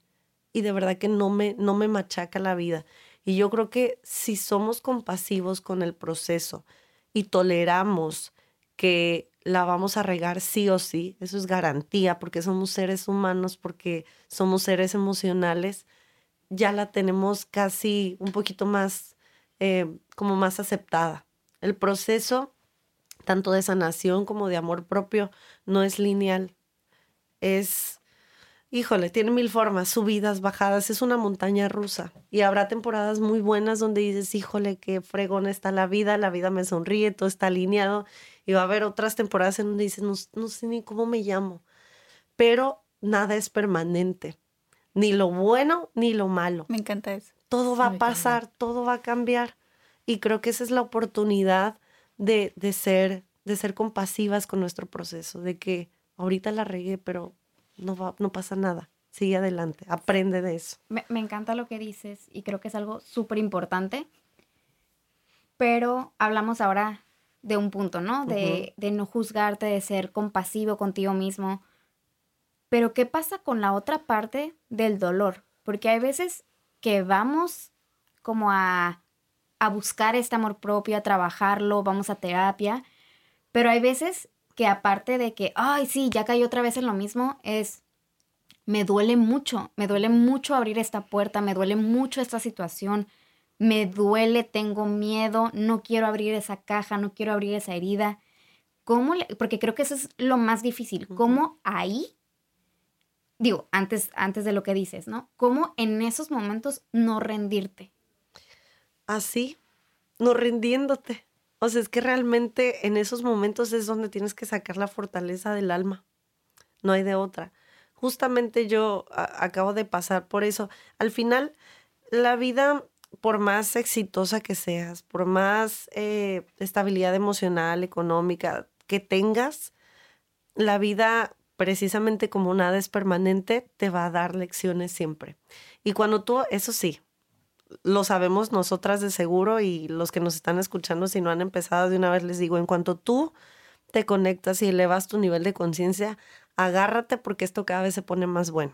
Y de verdad que no me, no me machaca la vida. Y yo creo que si somos compasivos con el proceso, y toleramos que la vamos a regar sí o sí, eso es garantía, porque somos seres humanos, porque somos seres emocionales, ya la tenemos casi un poquito más, eh, como más aceptada. El proceso, tanto de sanación como de amor propio, no es lineal, es híjole, tiene mil formas, subidas, bajadas, es una montaña rusa. Y habrá temporadas muy buenas donde dices, híjole, qué fregona está la vida, la vida me sonríe, todo está alineado. Y va a haber otras temporadas en donde dices, no, no sé ni cómo me llamo. Pero nada es permanente, ni lo bueno ni lo malo. Me encanta eso. Todo va a pasar, todo va a cambiar. Y creo que esa es la oportunidad de, de, ser, de ser compasivas con nuestro proceso, de que ahorita la regué, pero no, va, no pasa nada. Sigue adelante, aprende de eso. Me, me encanta lo que dices y creo que es algo súper importante. Pero hablamos ahora de un punto, ¿no? De, de no juzgarte, de ser compasivo contigo mismo. Pero ¿qué pasa con la otra parte del dolor? Porque hay veces que vamos como a, a buscar este amor propio, a trabajarlo, vamos a terapia, pero hay veces que aparte de que, ay, sí, ya caí otra vez en lo mismo, es, me duele mucho, me duele mucho abrir esta puerta, me duele mucho esta situación, me duele, tengo miedo, no quiero abrir esa caja, no quiero abrir esa herida. ¿Cómo le, porque creo que eso es lo más difícil, cómo ahí, digo, antes, antes de lo que dices, ¿no? ¿Cómo en esos momentos no rendirte? Así, no rindiéndote. O sea, es que realmente en esos momentos es donde tienes que sacar la fortaleza del alma. No hay de otra. Justamente yo acabo de pasar por eso. Al final, la vida, por más exitosa que seas, por más eh, estabilidad emocional, económica que tengas, la vida, precisamente como nada es permanente, te va a dar lecciones siempre. Y cuando tú, eso sí, lo sabemos nosotras de seguro y los que nos están escuchando, si no han empezado de una vez, les digo, en cuanto tú te conectas y elevas tu nivel de conciencia, agárrate porque esto cada vez se pone más bueno.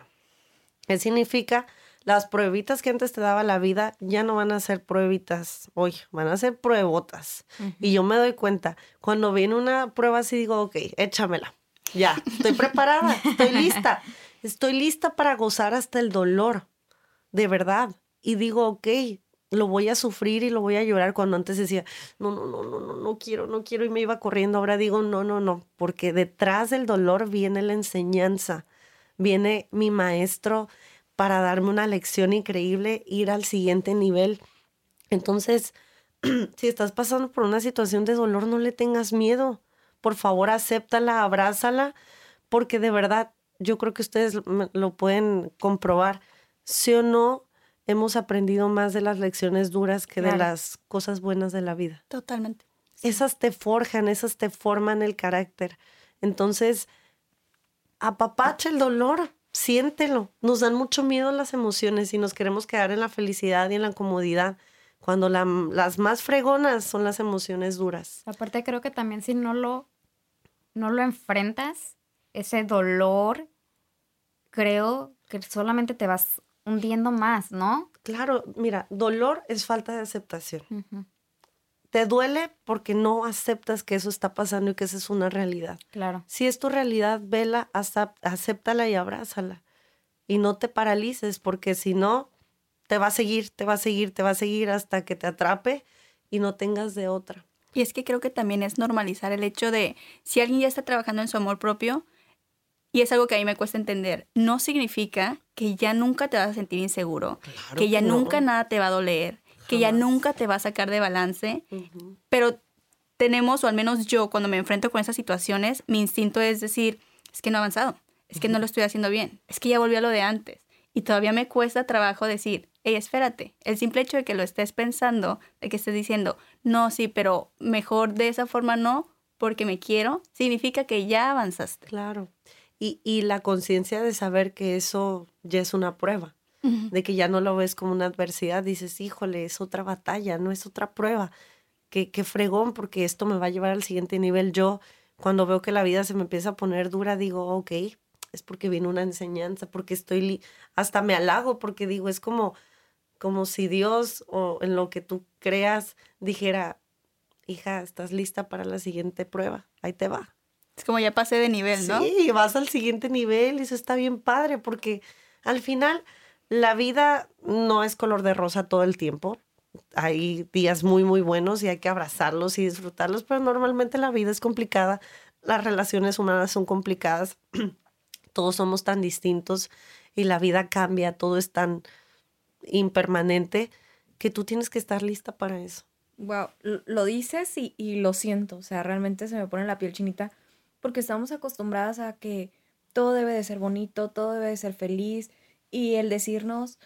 ¿Qué significa? Las pruebitas que antes te daba la vida ya no van a ser pruebitas hoy, van a ser pruebotas. Y yo me doy cuenta, cuando viene una prueba así digo, ok, échamela. Ya, estoy preparada, estoy lista. Estoy lista para gozar hasta el dolor, de verdad y digo, ok, lo voy a sufrir y lo voy a llorar cuando antes decía, no, no, no, no, no, no quiero, no quiero y me iba corriendo. Ahora digo, no, no, no, porque detrás del dolor viene la enseñanza, viene mi maestro para darme una lección increíble, ir al siguiente nivel. Entonces, si estás pasando por una situación de dolor, no le tengas miedo. Por favor, acéptala, abrázala, porque de verdad, yo creo que ustedes lo pueden comprobar. Sí o no, hemos aprendido más de las lecciones duras que de las cosas buenas de la vida. Totalmente. Esas te forjan, esas te forman el carácter. Entonces, apapacha el dolor, siéntelo. Nos dan mucho miedo las emociones y nos queremos quedar en la felicidad y en la comodidad, cuando las más fregonas son las emociones duras. Aparte creo que también si no lo, no lo enfrentas, ese dolor, creo que solamente te vas hundiendo más, ¿no? Claro, mira, dolor es falta de aceptación. Te duele porque no aceptas que eso está pasando y que esa es una realidad. Claro. Si es tu realidad, vela, acéptala y abrázala. Y no te paralices porque si no, te va a seguir, te va a seguir, te va a seguir hasta que te atrape y no tengas de otra. Y es que creo que también es normalizar el hecho de si alguien ya está trabajando en su amor propio, y es algo que a mí me cuesta entender. No significa que ya nunca te vas a sentir inseguro, que ya nunca nada te va a doler, que ya nunca te va a sacar de balance, pero tenemos, o al menos yo, cuando me enfrento con esas situaciones, mi instinto es decir, es que no he avanzado, es que no lo estoy haciendo bien, es que ya volví a lo de antes. Y todavía me cuesta trabajo decir, hey, espérate, el simple hecho de que lo estés pensando, de que estés diciendo, no, sí, pero mejor de esa forma no, porque me quiero, significa que ya avanzaste. Claro. Y, y la conciencia de saber que eso ya es una prueba, de que ya no lo ves como una adversidad, dices, híjole, es otra batalla, no es otra prueba. Qué, qué fregón, porque esto me va a llevar al siguiente nivel. Yo, cuando veo que la vida se me empieza a poner dura, digo, ok, es porque viene una enseñanza, porque estoy, li- hasta me halago, porque digo, es como, como si Dios o en lo que tú creas dijera, hija, estás lista para la siguiente prueba, ahí te va. Es como ya pasé de nivel, ¿no? Sí, vas al siguiente nivel y eso está bien padre porque al final la vida no es color de rosa todo el tiempo. Hay días muy, muy buenos y hay que abrazarlos y disfrutarlos, pero normalmente la vida es complicada, las relaciones humanas son complicadas, todos somos tan distintos y la vida cambia, todo es tan impermanente que tú tienes que estar lista para eso. Wow, lo dices y, y lo siento, o sea, realmente se me pone la piel chinita porque estamos acostumbradas a que todo debe de ser bonito, todo debe de ser feliz y el decirnos,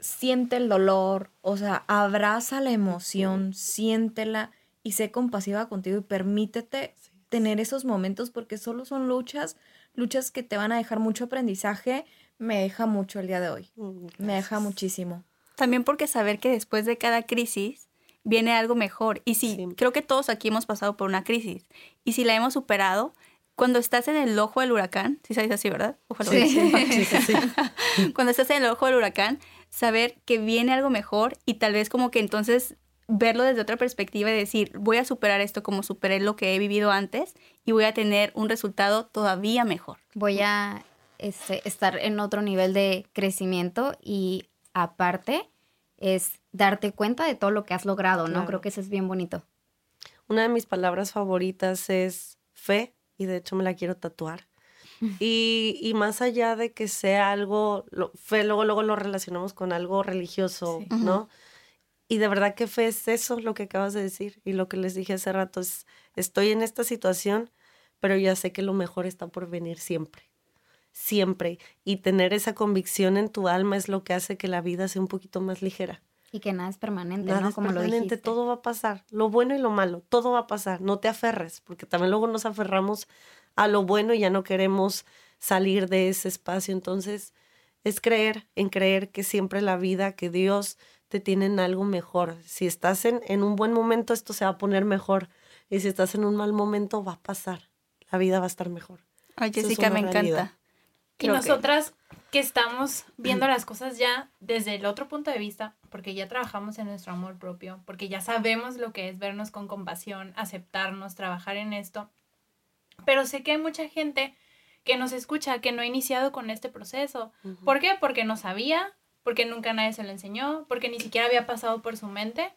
siente el dolor, o sea, abraza la emoción, siéntela y sé compasiva contigo y permítete tener esos momentos porque solo son luchas, luchas que te van a dejar mucho aprendizaje, me deja mucho el día de hoy, Mm, me deja muchísimo. También porque saber que después de cada crisis viene algo mejor. Y sí, Sí. creo que todos aquí hemos pasado por una crisis. Y si la hemos superado, cuando estás en el ojo del huracán, si sabes así, ¿verdad? Sí. Sí, sí, sí. cuando estás en el ojo del huracán, saber que viene algo mejor y tal vez como que entonces verlo desde otra perspectiva y decir, voy a superar esto como superé lo que he vivido antes y voy a tener un resultado todavía mejor. Voy a este, estar en otro nivel de crecimiento y aparte es darte cuenta de todo lo que has logrado, ¿no? Claro. Creo que eso es bien bonito. Una de mis palabras favoritas es fe y de hecho me la quiero tatuar. Y, y más allá de que sea algo, lo- fe luego, luego lo relacionamos con algo religioso, Sí. ¿no? Y de verdad que fe es eso, lo que acabas de decir. Y lo que les dije hace rato es, estoy en esta situación, pero ya sé que lo mejor está por venir siempre. Siempre. Y tener esa convicción en tu alma es lo que hace que la vida sea un poquito más ligera. Y que nada es permanente, Nada ¿no? es Como lo permanente, dijiste. todo va a pasar. Lo bueno y lo malo, todo va a pasar. No te aferres, porque también luego nos aferramos a lo bueno y ya no queremos salir de ese espacio. Entonces, es creer en creer que siempre la vida, que Dios te tiene en algo mejor. Si estás en, en un buen momento, esto se va a poner mejor. Y si estás en un mal momento, va a pasar. La vida va a estar mejor. Ay, es Jessica, una me realidad. encanta. Y Creo que- nosotras que estamos viendo las cosas ya desde el otro punto de vista, porque ya trabajamos en nuestro amor propio, porque ya sabemos lo que es vernos con compasión, aceptarnos, trabajar en esto. Pero sé que hay mucha gente que nos escucha que no ha iniciado con este proceso. ¿Por qué? Porque no sabía, porque nunca nadie se lo enseñó, porque ni siquiera había pasado por su mente.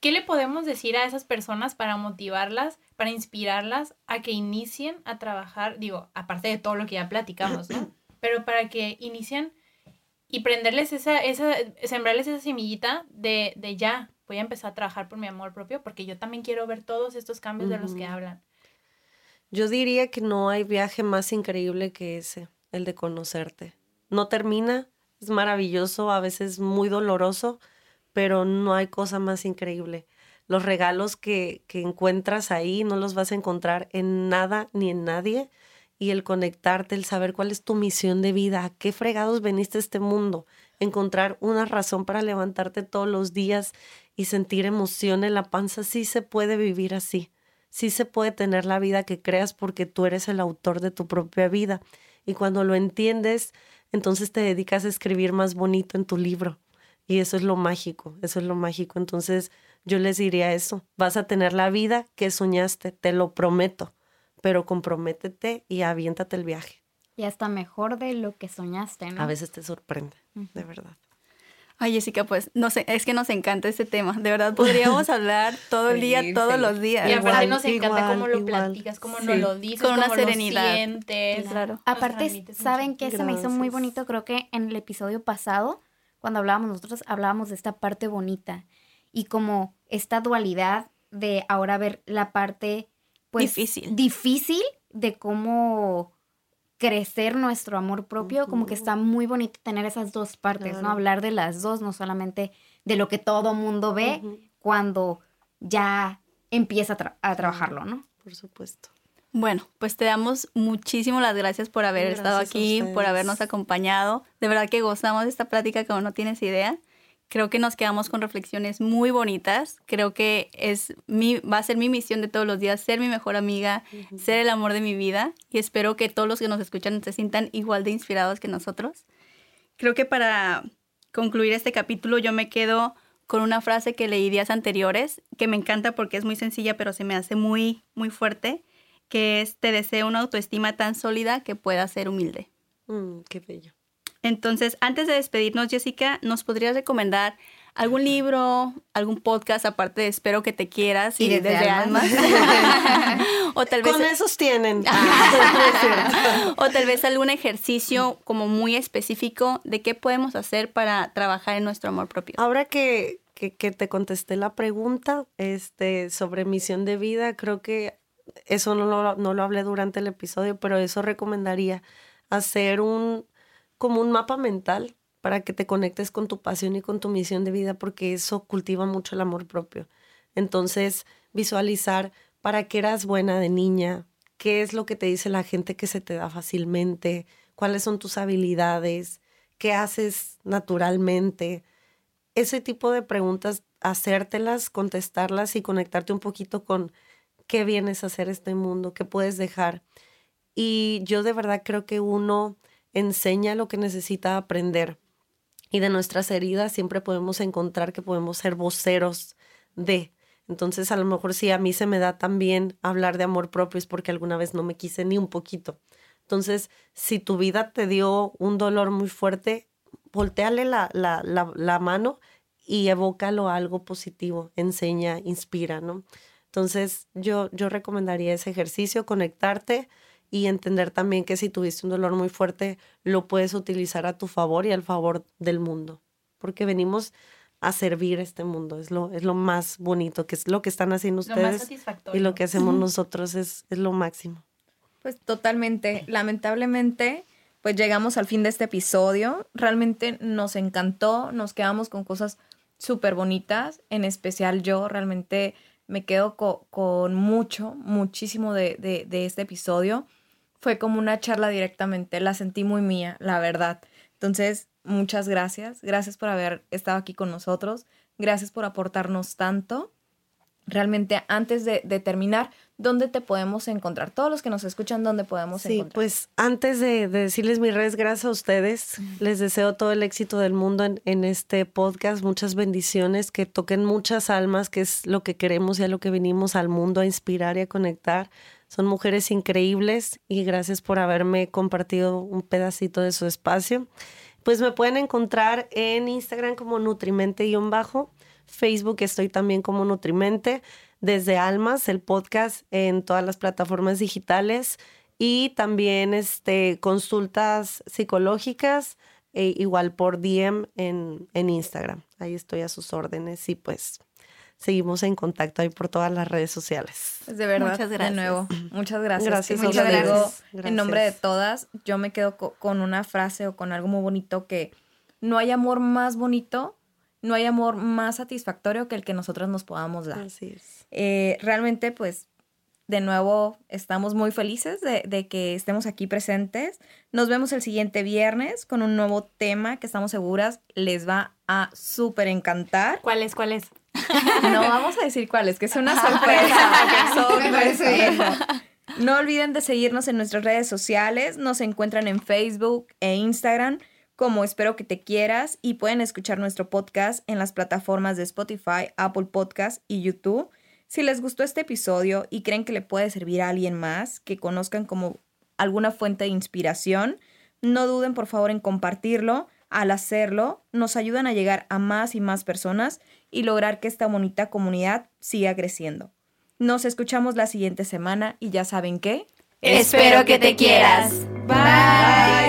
¿Qué le podemos decir a esas personas para motivarlas, para inspirarlas a que inicien a trabajar? Digo, aparte de todo lo que ya platicamos, ¿no? Pero para que inicien y prenderles esa, esa, sembrarles esa semillita de, de ya, voy a empezar a trabajar por mi amor propio, porque yo también quiero ver todos estos cambios de los que hablan. Yo diría que no hay viaje más increíble que ese, el de conocerte. No termina, es maravilloso, a veces muy doloroso, pero no hay cosa más increíble. Los regalos que, que encuentras ahí no los vas a encontrar en nada ni en nadie. Y el conectarte, el saber cuál es tu misión de vida, a qué fregados veniste a este mundo, encontrar una razón para levantarte todos los días y sentir emoción en la panza, sí se puede vivir así sí se puede tener la vida que creas porque tú eres el autor de tu propia vida. Y cuando lo entiendes, entonces te dedicas a escribir más bonito en tu libro. Y eso es lo mágico, eso es lo mágico. Entonces yo les diría eso, vas a tener la vida que soñaste, te lo prometo, pero comprométete y aviéntate el viaje. Y hasta mejor de lo que soñaste, ¿no? A veces te sorprende, de verdad. Ay, Jessica, pues no sé, es que nos encanta este tema. De verdad, podríamos hablar todo el día, Feliz, todos feliz. los días. Y aparte Igual, nos encanta igual, cómo lo igual. platicas, cómo Sí. nos lo dices, Con una cómo lo serenidad. sientes. Claro. Aparte, ¿saben qué se me hizo muy bonito? Creo que en el episodio pasado, cuando hablábamos nosotros, hablábamos de esta parte bonita y como esta dualidad de ahora ver la parte pues Difícil. difícil de cómo crecer nuestro amor propio, como que está muy bonito tener esas dos partes, ¿no? Hablar de las dos, no solamente de lo que todo mundo ve cuando ya empieza a, tra- a trabajarlo, ¿no? Por supuesto. Bueno, pues te damos muchísimas las gracias por haber estado Gracias aquí, por habernos acompañado. De verdad que gozamos de esta plática como no tienes idea. Creo que nos quedamos con reflexiones muy bonitas. Creo que es mi, va a ser mi misión de todos los días ser mi mejor amiga, ser el amor de mi vida y espero que todos los que nos escuchan se sientan igual de inspirados que nosotros. Creo que para concluir este capítulo yo me quedo con una frase que leí días anteriores, que me encanta porque es muy sencilla pero se me hace muy, muy fuerte, que es te deseo una autoestima tan sólida que pueda ser humilde. Mm, qué bello. Entonces, antes de despedirnos, Jessica, ¿nos podrías recomendar algún libro, algún podcast, aparte de Espero que te quieras Y desde almas? o tal vez Con esos tienen. o tal vez algún ejercicio como muy específico de qué podemos hacer para trabajar en nuestro amor propio. Ahora que, que, que te contesté la pregunta este, sobre misión de vida, creo que eso no lo, no lo hablé durante el episodio, pero eso recomendaría hacer un como un mapa mental para que te conectes con tu pasión y con tu misión de vida, porque eso cultiva mucho el amor propio. Entonces, visualizar para qué eras buena de niña, qué es lo que te dice la gente que se te da fácilmente, cuáles son tus habilidades, qué haces naturalmente. Ese tipo de preguntas, hacértelas, contestarlas y conectarte un poquito con qué vienes a hacer este mundo, qué puedes dejar. Y yo de verdad creo que uno enseña lo que necesita aprender. Y de nuestras heridas siempre podemos encontrar que podemos ser voceros de. Entonces, a lo mejor si a mí se me da también hablar de amor propio es porque alguna vez no me quise ni un poquito. Entonces, si tu vida te dio un dolor muy fuerte, volteale la, la, la, mano y evócalo a algo positivo, enseña, inspira, ¿no? Entonces, yo, yo recomendaría ese ejercicio, conectarte y entender también que si tuviste un dolor muy fuerte, lo puedes utilizar a tu favor y al favor del mundo, porque venimos a servir este mundo, es lo, es lo más bonito, que es lo que están haciendo Lo más ustedes satisfactorio. y lo que hacemos nosotros es, es lo máximo. Pues totalmente. Lamentablemente, pues llegamos al fin de este episodio. Realmente nos encantó, nos quedamos con cosas súper bonitas. En especial yo realmente me quedo co- con mucho, muchísimo de, de- de este episodio. Fue como una charla directamente, la sentí muy mía, la verdad. Entonces, muchas gracias. Gracias por haber estado aquí con nosotros. Gracias por aportarnos tanto. Realmente, antes de, de terminar, ¿dónde te podemos encontrar? Todos los que nos escuchan, ¿dónde podemos Sí, encontrar? pues antes de, de decirles mis redes, gracias a ustedes. Les deseo todo el éxito del mundo en, en este podcast. Muchas bendiciones, que toquen muchas almas, que es lo que queremos y a lo que venimos al mundo a inspirar y a conectar. Son mujeres increíbles y gracias por haberme compartido un pedacito de su espacio. Pues me pueden encontrar en Instagram como Nutrimente-bajo. Facebook estoy también como Nutrimente. Desde Almas, el podcast en todas las plataformas digitales. Y también este, consultas psicológicas, e igual por DM en, en Instagram. Ahí estoy a sus órdenes y pues seguimos en contacto ahí por todas las redes sociales. Pues de verdad, Muchas de gracias. nuevo, muchas gracias. Gracias digo, Gracias. en nombre de todas, yo me quedo co- con una frase o con algo muy bonito que no hay amor más bonito, no hay amor más satisfactorio que el que nosotras nos podamos dar. Así es. Eh, realmente, pues, de nuevo, estamos muy felices de, de que estemos aquí presentes. Nos vemos el siguiente viernes con un nuevo tema que estamos seguras les va a súper encantar. ¿Cuál es? ¿Cuál es? No vamos a decir cuál es, que es una sorpresa. No olviden de seguirnos en nuestras redes sociales. Nos encuentran en Facebook e Instagram como Espero que te quieras y pueden escuchar nuestro podcast en las plataformas de Spotify, Apple Podcast y YouTube. Si les gustó este episodio y creen que le puede servir a alguien más, que conozcan como alguna fuente de inspiración, no duden por favor en compartirlo. Al hacerlo, nos ayudan a llegar a más y más personas y lograr que esta bonita comunidad siga creciendo. Nos escuchamos la siguiente semana y ya saben qué. Espero que te quieras. Bye.